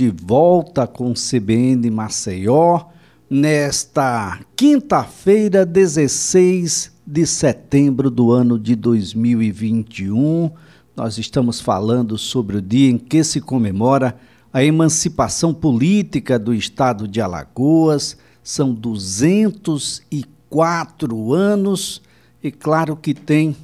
de volta com CBN Maceió nesta quinta-feira, 16 de setembro do ano de 2021. Nós estamos falando sobre o dia em que se comemora a emancipação política do estado de Alagoas. São 204 anos e claro que tem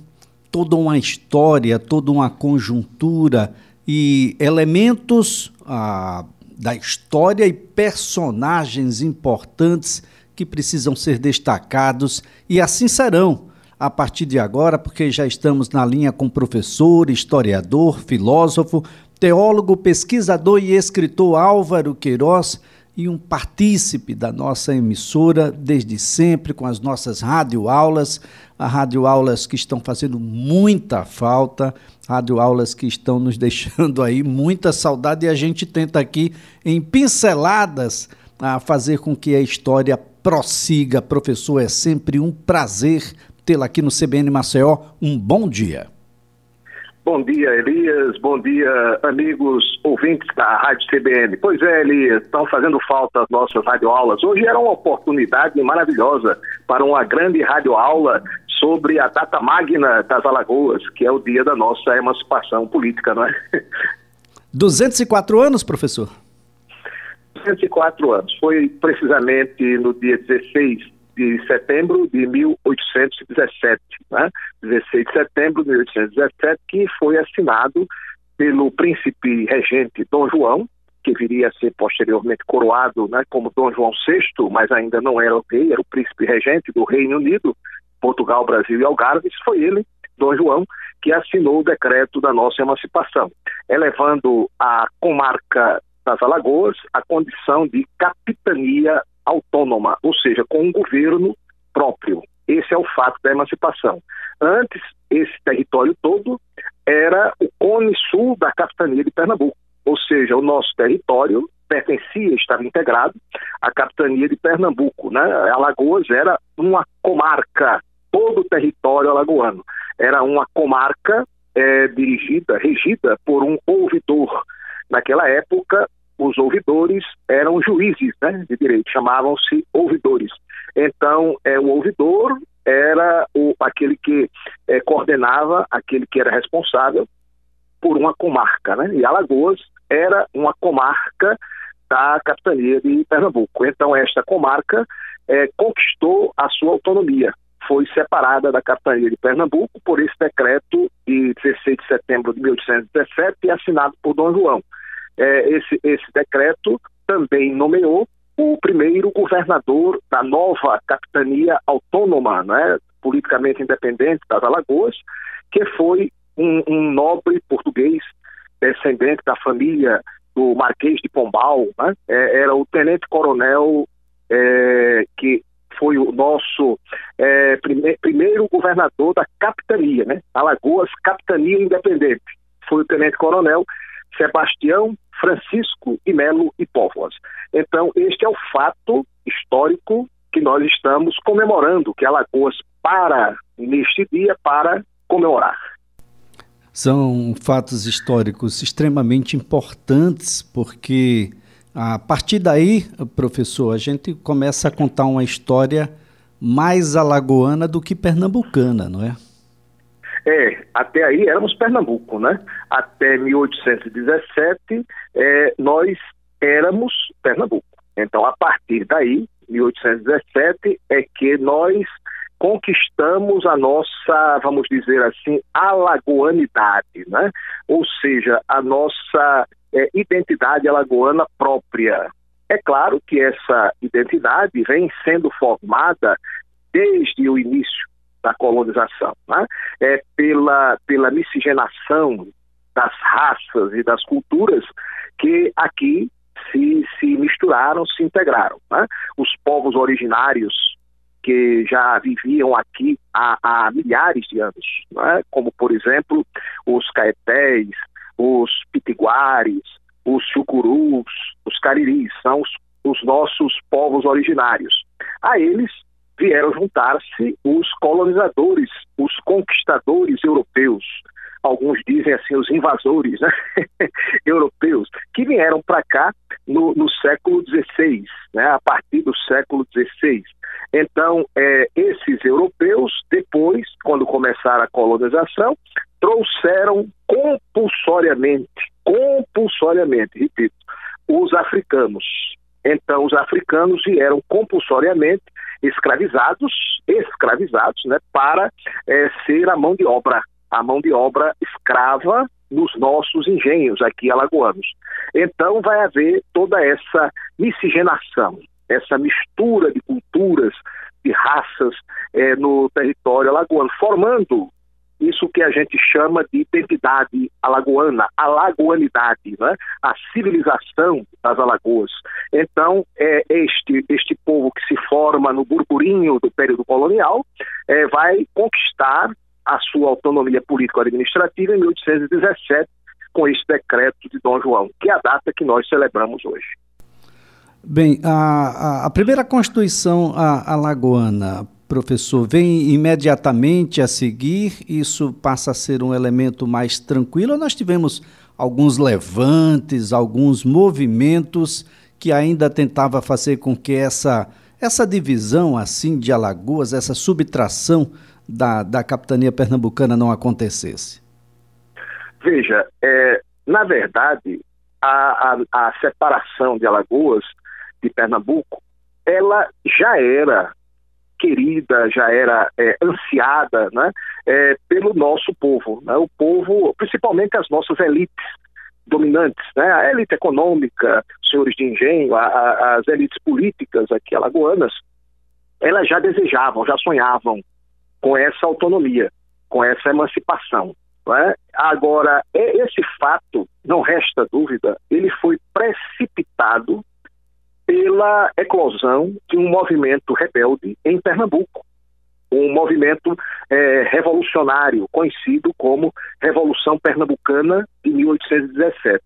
toda uma história, toda uma conjuntura e elementos ah, da história e personagens importantes que precisam ser destacados e assim serão a partir de agora, porque já estamos na linha com professor, historiador, filósofo, teólogo, pesquisador e escritor Álvaro Queiroz e um partícipe da nossa emissora desde sempre com as nossas radioaulas, a radioaulas que estão fazendo muita falta, radioaulas que estão nos deixando aí muita saudade e a gente tenta aqui em pinceladas a fazer com que a história prossiga. Professor, é sempre um prazer tê-la aqui no CBN Maceió. Um bom dia. Bom dia, Elias. Bom dia, amigos ouvintes da Rádio CBN. Pois é, Elias, estão fazendo falta as nossas radioaulas. Hoje era uma oportunidade maravilhosa para uma grande radioaula sobre a data magna das Alagoas, que é o dia da nossa emancipação política, não é? 204 anos, professor? 204 anos. Foi precisamente no dia 16 de setembro de 1817, né? 16 de setembro de 1817, que foi assinado pelo príncipe regente Dom João, que viria a ser posteriormente coroado né, como Dom João VI, mas ainda não era o rei, era o príncipe regente do Reino Unido, Portugal, Brasil e Algarve, foi ele, Dom João, que assinou o decreto da nossa emancipação, elevando a comarca das Alagoas à condição de capitania autônoma, ou seja, com um governo próprio. Esse é o fato da emancipação. Antes, esse território todo era o cone sul da capitania de Pernambuco, ou seja, o nosso território pertencia, estava integrado à capitania de Pernambuco. Né? Alagoas era uma comarca, todo o território alagoano. Era uma comarca é, dirigida, regida por um ouvidor. Naquela época, os ouvidores eram juízes né, de direito, chamavam-se ouvidores. Então, é, o ouvidor era o, aquele que é, coordenava, aquele que era responsável por uma comarca. Né? E Alagoas era uma comarca da capitania de Pernambuco. Então, esta comarca é, conquistou a sua autonomia. Foi separada da capitania de Pernambuco por esse decreto de 16 de setembro de 1817 e assinado por Dom João é, esse, esse decreto também nomeou o primeiro governador da nova capitania autônoma, né, politicamente independente das Alagoas, que foi um, um nobre português, descendente da família do Marquês de Pombal, né, é, era o tenente-coronel é, que foi o nosso é, prime primeiro governador da capitania, né, Alagoas Capitania Independente. Foi o tenente-coronel Sebastião Francisco e Melo e Póvoas. Então, este é o fato histórico que nós estamos comemorando, que Alagoas para neste dia para comemorar. São fatos históricos extremamente importantes, porque a partir daí, professor, a gente começa a contar uma história mais alagoana do que pernambucana, não é? É, até aí éramos Pernambuco, né? Até 1817, é, nós éramos Pernambuco. Então, a partir daí, 1817, é que nós conquistamos a nossa, vamos dizer assim, alagoanidade, né? Ou seja, a nossa é, identidade alagoana própria. É claro que essa identidade vem sendo formada desde o início da colonização, né? é pela, pela miscigenação das raças e das culturas que aqui se, se misturaram, se integraram. Né? Os povos originários que já viviam aqui há, há milhares de anos, né? como, por exemplo, os caetés, os pitiguares, os chucurus, os cariris, são os, os nossos povos originários. A eles vieram juntar-se os colonizadores, os conquistadores europeus, alguns dizem assim, os invasores né? europeus, que vieram para cá no, no século XVI, né, a partir do século XVI. Então, é, esses europeus, depois, quando começaram a colonização, trouxeram compulsoriamente, compulsoriamente, repito, os africanos. Então, os africanos vieram compulsoriamente escravizados, escravizados, né, para é, ser a mão de obra, a mão de obra escrava nos nossos engenhos aqui alagoanos. Então vai haver toda essa miscigenação, essa mistura de culturas, de raças é, no território alagoano, formando isso que a gente chama de identidade alagoana, alagoanidade, né? a civilização das Alagoas. Então, é este, este povo que se forma no burburinho do período colonial é, vai conquistar a sua autonomia político-administrativa em 1817, com esse decreto de Dom João, que é a data que nós celebramos hoje. Bem, a, a, a primeira Constituição alagoana, professor, vem imediatamente a seguir? Isso passa a ser um elemento mais tranquilo? Nós tivemos alguns levantes, alguns movimentos que ainda tentava fazer com que essa, essa divisão assim de Alagoas, essa subtração da, da capitania pernambucana não acontecesse? Veja, é, na verdade, a, a, a separação de Alagoas de Pernambuco, ela já era querida, já era é, ansiada né, é, pelo nosso povo. Né, o povo, principalmente as nossas elites dominantes, né, a elite econômica, senhores de engenho, a, a, as elites políticas aqui alagoanas, elas já desejavam, já sonhavam com essa autonomia, com essa emancipação. É? Agora, esse fato, não resta dúvida, ele foi precipitado pela eclosão de um movimento rebelde em Pernambuco. Um movimento é, revolucionário, conhecido como Revolução Pernambucana de 1817.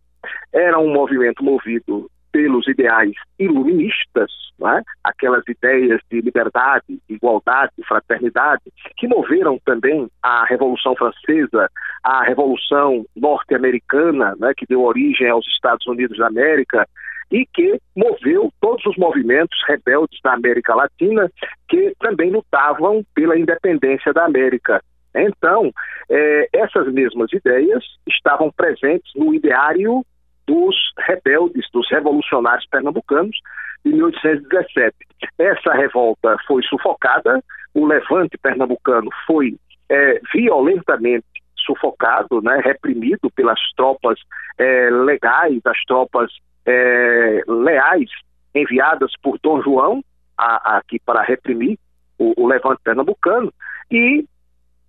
Era um movimento movido pelos ideais iluministas, é? aquelas ideias de liberdade, igualdade, fraternidade, que moveram também a Revolução Francesa, a Revolução Norte-Americana, né, que deu origem aos Estados Unidos da América, e que moveu todos os movimentos rebeldes da América Latina que também lutavam pela independência da América. Então, eh, essas mesmas ideias estavam presentes no ideário dos rebeldes, dos revolucionários pernambucanos de 1817. Essa revolta foi sufocada, o levante pernambucano foi é, violentamente sufocado, né, reprimido pelas tropas é, legais, as tropas é, leais enviadas por Dom João a, a, aqui para reprimir o, o levante pernambucano e,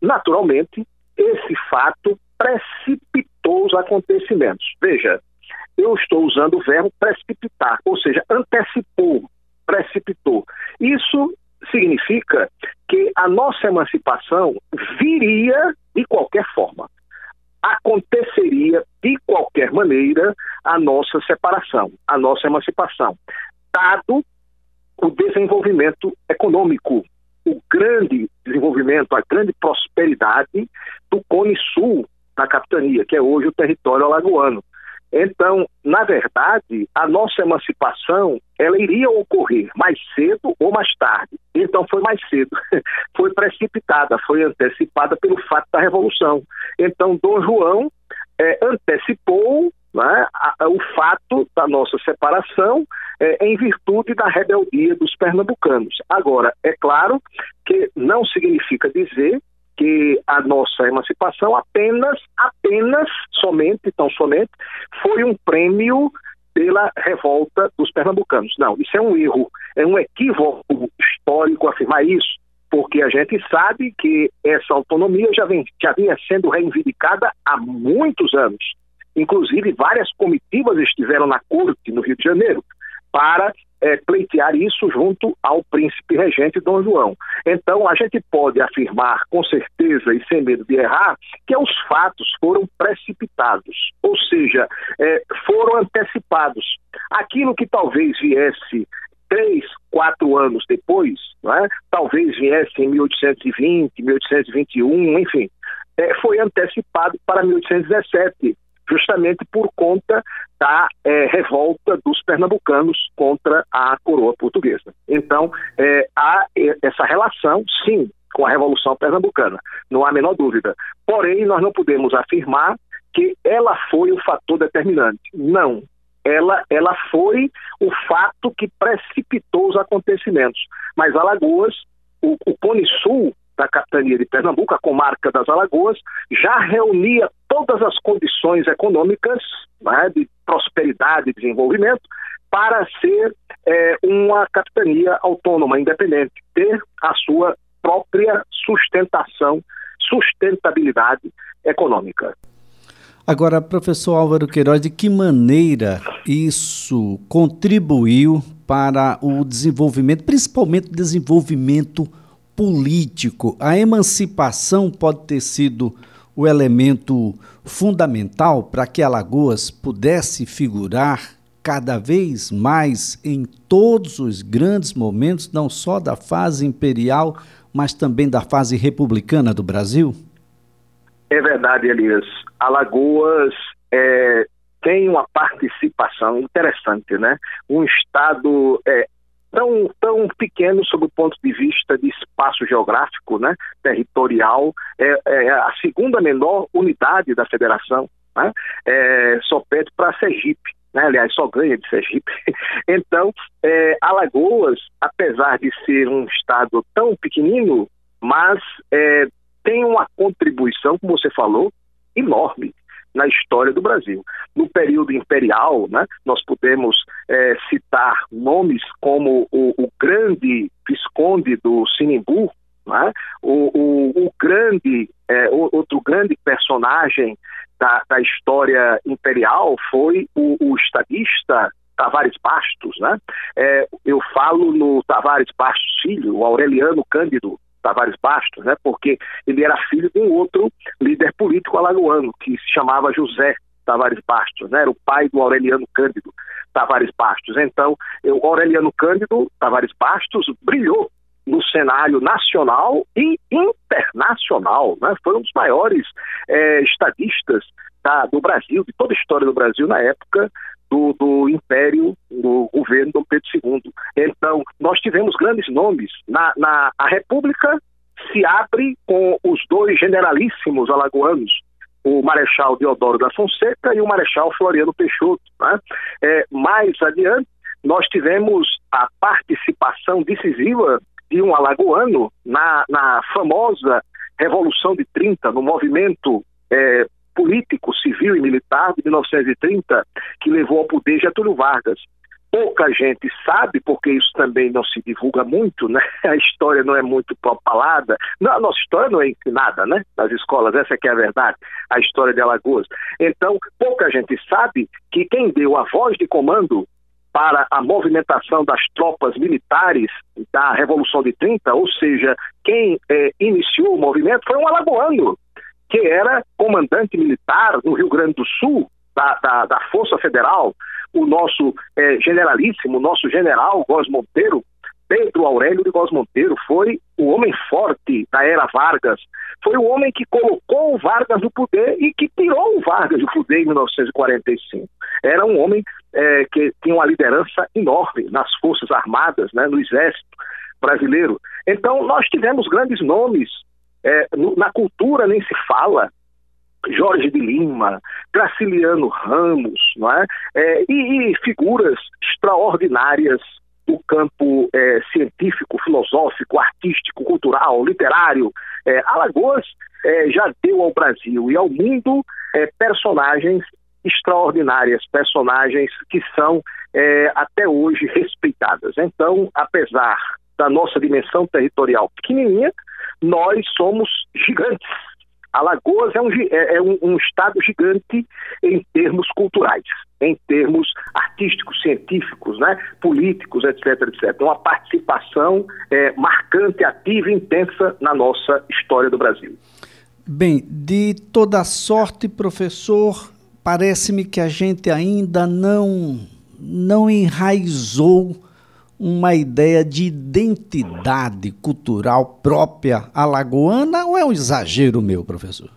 naturalmente, esse fato precipitou os acontecimentos. Veja, eu estou usando o verbo precipitar, ou seja, antecipou, precipitou. Isso significa que a nossa emancipação viria de qualquer forma. Aconteceria de qualquer maneira a nossa separação, a nossa emancipação, dado o desenvolvimento econômico, o grande desenvolvimento, a grande prosperidade do Cone Sul da capitania, que é hoje o território alagoano. Então, na verdade, a nossa emancipação ela iria ocorrer mais cedo ou mais tarde. Então foi mais cedo, foi precipitada, foi antecipada pelo fato da revolução. Então Dom João é, antecipou né, a, a, o fato da nossa separação é, em virtude da rebeldia dos pernambucanos. Agora, é claro que não significa dizer que a nossa emancipação apenas, apenas, somente, tão somente, foi um prêmio pela revolta dos pernambucanos. Não, isso é um erro, é um equívoco histórico afirmar isso, porque a gente sabe que essa autonomia já, vem, já vinha sendo reivindicada há muitos anos. Inclusive, várias comitivas estiveram na corte no Rio de Janeiro para é, pleitear isso junto ao príncipe regente Dom João. Então, a gente pode afirmar com certeza e sem medo de errar que os fatos foram precipitados, ou seja, é, foram antecipados. Aquilo que talvez viesse três, quatro anos depois, é? talvez viesse em 1820, 1821, enfim, é, foi antecipado para 1817 justamente por conta da é, revolta dos pernambucanos contra a coroa portuguesa. Então, é, há essa relação, sim, com a Revolução Pernambucana, não há a menor dúvida. Porém, nós não podemos afirmar que ela foi o fator determinante. Não. Ela, ela foi o fato que precipitou os acontecimentos. Mas Alagoas, o, o Cone Sul da capitania de Pernambuco, a comarca das Alagoas, já reunia todas as condições econômicas né, de prosperidade e desenvolvimento para ser é, uma capitania autônoma, independente, ter a sua própria sustentação, sustentabilidade econômica. Agora, professor Álvaro Queiroz, de que maneira isso contribuiu para o desenvolvimento, principalmente o desenvolvimento político? A emancipação pode ter sido o elemento fundamental para que Alagoas pudesse figurar cada vez mais em todos os grandes momentos, não só da fase imperial, mas também da fase republicana do Brasil? É verdade, Elias. Alagoas é, tem uma participação interessante, né? Um estado é, tão, tão pequeno sob o ponto de vista de espaço geográfico, né? Territorial, é, é a segunda menor unidade da federação, né? É, só pede para Sergipe. Né? aliás, só ganha de Sergipe. Então, é, Alagoas, apesar de ser um estado tão pequenino, mas é, tem uma contribuição, como você falou, enorme na história do Brasil. No período imperial, né, nós podemos é, citar nomes como o, o, grande Visconde do Sinimbu, né, o, o, o, grande, é, outro grande personagem da, da história imperial foi o, estadista Tavares Bastos, né? É, eu falo no Tavares Bastos Filho, o Aureliano Cândido, Tavares Bastos, né? Porque ele era filho de um outro líder político alagoano que se chamava José Tavares Bastos, né? Era o pai do Aureliano Cândido Tavares Bastos. Então, o Aureliano Cândido Tavares Bastos brilhou no cenário nacional e internacional, né? Foi um dos maiores é, estadistas da, do Brasil, de toda a história do Brasil na época do, do Império, do governo do Pedro II. Então, nós tivemos grandes nomes. Na, na, a República se abre com os dois generalíssimos alagoanos, o Marechal Deodoro da Fonseca e o Marechal Floriano Peixoto. Né? É, mais adiante, nós tivemos a participação decisiva de um alagoano na, na famosa Revolução de 30, no movimento é, político, civil e militar de 1930 que levou ao poder Getúlio Vargas. Pouca gente sabe, porque isso também não se divulga muito, né? A história não é muito propalada. Não, a nossa história não é ensinada, né? Nas escolas, essa é a verdade, a história de Alagoas. Então, pouca gente sabe que quem deu a voz de comando para a movimentação das tropas militares da Revolução de 30, ou seja, quem é, iniciou o movimento foi um alagoano, que era comandante militar no Rio Grande do Sul, da, da, da Força Federal, o nosso é, generalíssimo, o nosso general Góes Monteiro, Pedro Aurélio de Góes Monteiro, foi o homem forte da era Vargas, foi o homem que colocou o Vargas no poder e que tirou o Vargas do poder em 1945. Era um homem é, que tinha uma liderança enorme nas Forças Armadas, né, no Exército brasileiro. Então, nós tivemos grandes nomes é, na cultura nem se fala. Jorge de Lima, Graciliano Ramos, não é? é e, e, figuras extraordinárias do campo é, científico, filosófico, artístico, cultural, literário. É, Alagoas é, já deu ao Brasil e ao mundo é, personagens extraordinárias, personagens que são até hoje respeitadas. Então, apesar da nossa dimensão territorial pequenininha, nós somos gigantes. Alagoas é um, é, é um, um estado gigante em termos culturais, em termos artísticos, científicos, né, políticos, etc, etc. Uma participação é, marcante, ativa e intensa na nossa história do Brasil. Bem, de toda sorte, professor, parece-me que a gente ainda não, não enraizou uma ideia de identidade cultural própria alagoana ou é um exagero meu, professor?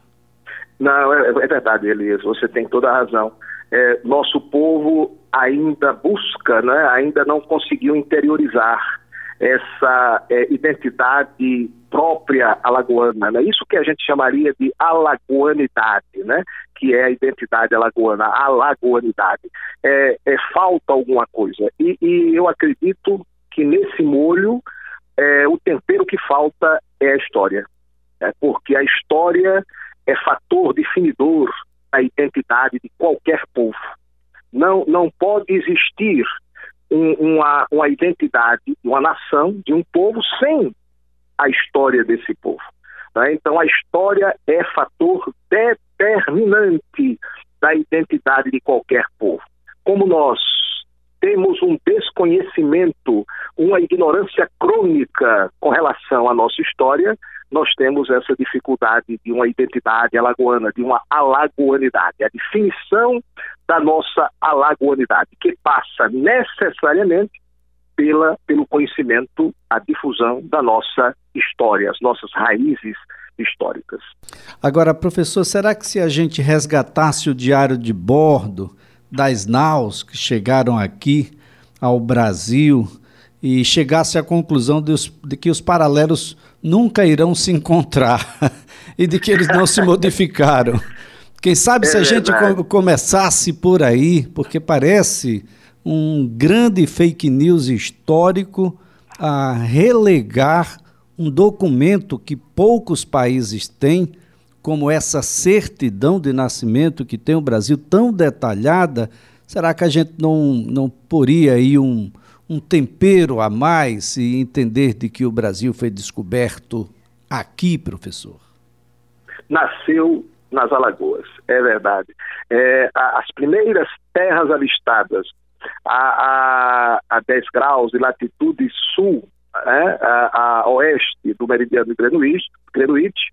Não, é, é verdade, Elias, você tem toda a razão. É, nosso povo ainda busca, né, ainda não conseguiu interiorizar essa é, identidade própria alagoana, né? isso que a gente chamaria de alagoanidade, né? que é a identidade alagoana, a alagoanidade. É, é, falta alguma coisa. E, e, eu acredito que nesse molho é, o tempero que falta é a história. É, porque a história é fator definidor da identidade de qualquer povo. Não, não pode existir um, uma, uma identidade de uma nação, de um povo, sem a história desse povo. Né? Então, a história é fator determinante da identidade de qualquer povo. Como nós temos um desconhecimento, uma ignorância crônica com relação à nossa história, nós temos essa dificuldade de uma identidade alagoana, de uma alagoanidade, a definição da nossa alagoanidade, que passa necessariamente pela, pelo conhecimento, a difusão da nossa história, as nossas raízes históricas. Agora, professor, será que se a gente resgatasse o diário de bordo das naus que chegaram aqui ao Brasil e chegasse à conclusão de, os, de que os paralelos nunca irão se encontrar e de que eles não se modificaram? Quem sabe é se a gente começasse por aí, porque parece um grande fake news histórico a relegar um documento que poucos países têm, como essa certidão de nascimento que tem o Brasil tão detalhada, será que a gente não, não poria aí um, um tempero a mais e entender de que o Brasil foi descoberto aqui, professor? Nasceu nas Alagoas, é verdade. É, as primeiras terras avistadas a, a, a 10 graus de latitude sul, né, a, a, oeste do meridiano de Greenwich, Greenwich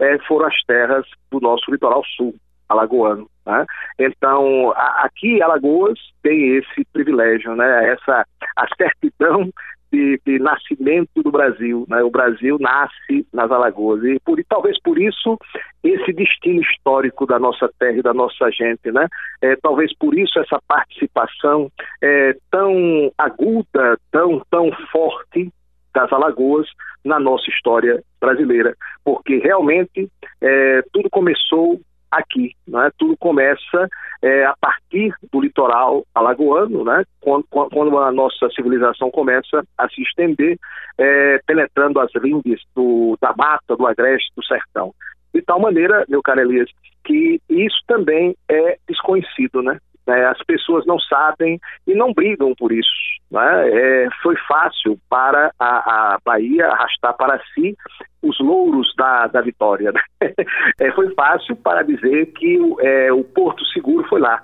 é, foram as terras do nosso litoral sul, alagoano. Né? Então, a, aqui Alagoas tem esse privilégio, né? essa a certidão de, de, nascimento do Brasil. Né? O Brasil nasce nas Alagoas e por, talvez por isso esse destino histórico da nossa terra e da nossa gente, né? É, talvez por isso essa participação é, tão aguda, tão tão forte das Alagoas na nossa história brasileira, porque realmente é, tudo começou aqui. Né? Tudo começa é, a partir do litoral alagoano, né? quando, quando, a nossa civilização começa a se estender, é, penetrando as lindes do, da mata, do agreste, do sertão. De tal maneira, meu caro Elias, que isso também é desconhecido, né? É, as pessoas não sabem e não brigam por isso. Né? É, foi fácil para a, a, Bahia arrastar para si os louros da, da vitória. Né? É, foi fácil para dizer que é, o Porto Seguro foi lá.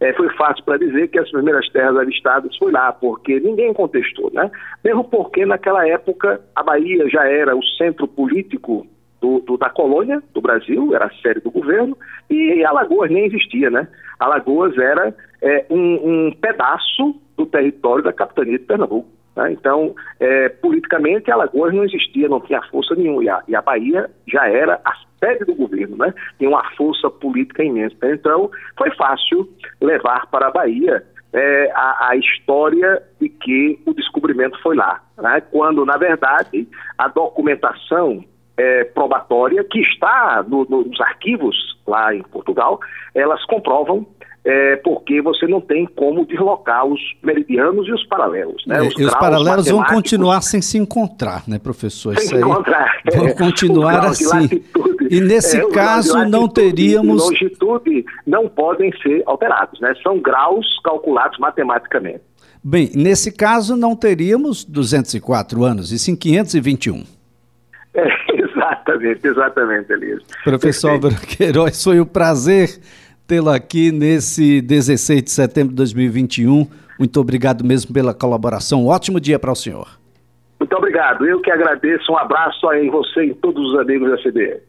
É, foi fácil para dizer que as primeiras terras avistadas foi lá, porque ninguém contestou. Né? Mesmo porque naquela época a Bahia já era o centro político do, do, da colônia do Brasil, era a sede do governo, e Alagoas nem existia, né? Alagoas era é, um, um, pedaço do território da capitania de Pernambuco. Né? Então, é, politicamente, Alagoas não existia, não tinha força nenhuma, e a, e a Bahia já era a sede do governo, né? Tinha uma força política imensa. Então, foi fácil levar para a Bahia é, a, a, história de que o descobrimento foi lá, né? quando, na verdade, a documentação é, probatória que está no, no, nos arquivos lá em Portugal, elas comprovam é, porque você não tem como deslocar os meridianos e os paralelos. Né? Os, e os paralelos vão continuar sem se encontrar, né, professor? Sem se encontrar. Vão é, continuar assim. E nesse é, caso não teríamos. longitude não podem ser alterados, né? São graus calculados matematicamente. Bem, nesse caso não teríamos 204 anos, e sim 521. É, exatamente, exatamente, Elias. Professor Álvaro Queiroz, foi um prazer tê-lo aqui nesse 16 de setembro de 2021. Muito obrigado mesmo pela colaboração. Um ótimo dia para o senhor. Muito obrigado. Eu que agradeço. Um abraço aí em você e todos os amigos da CBE.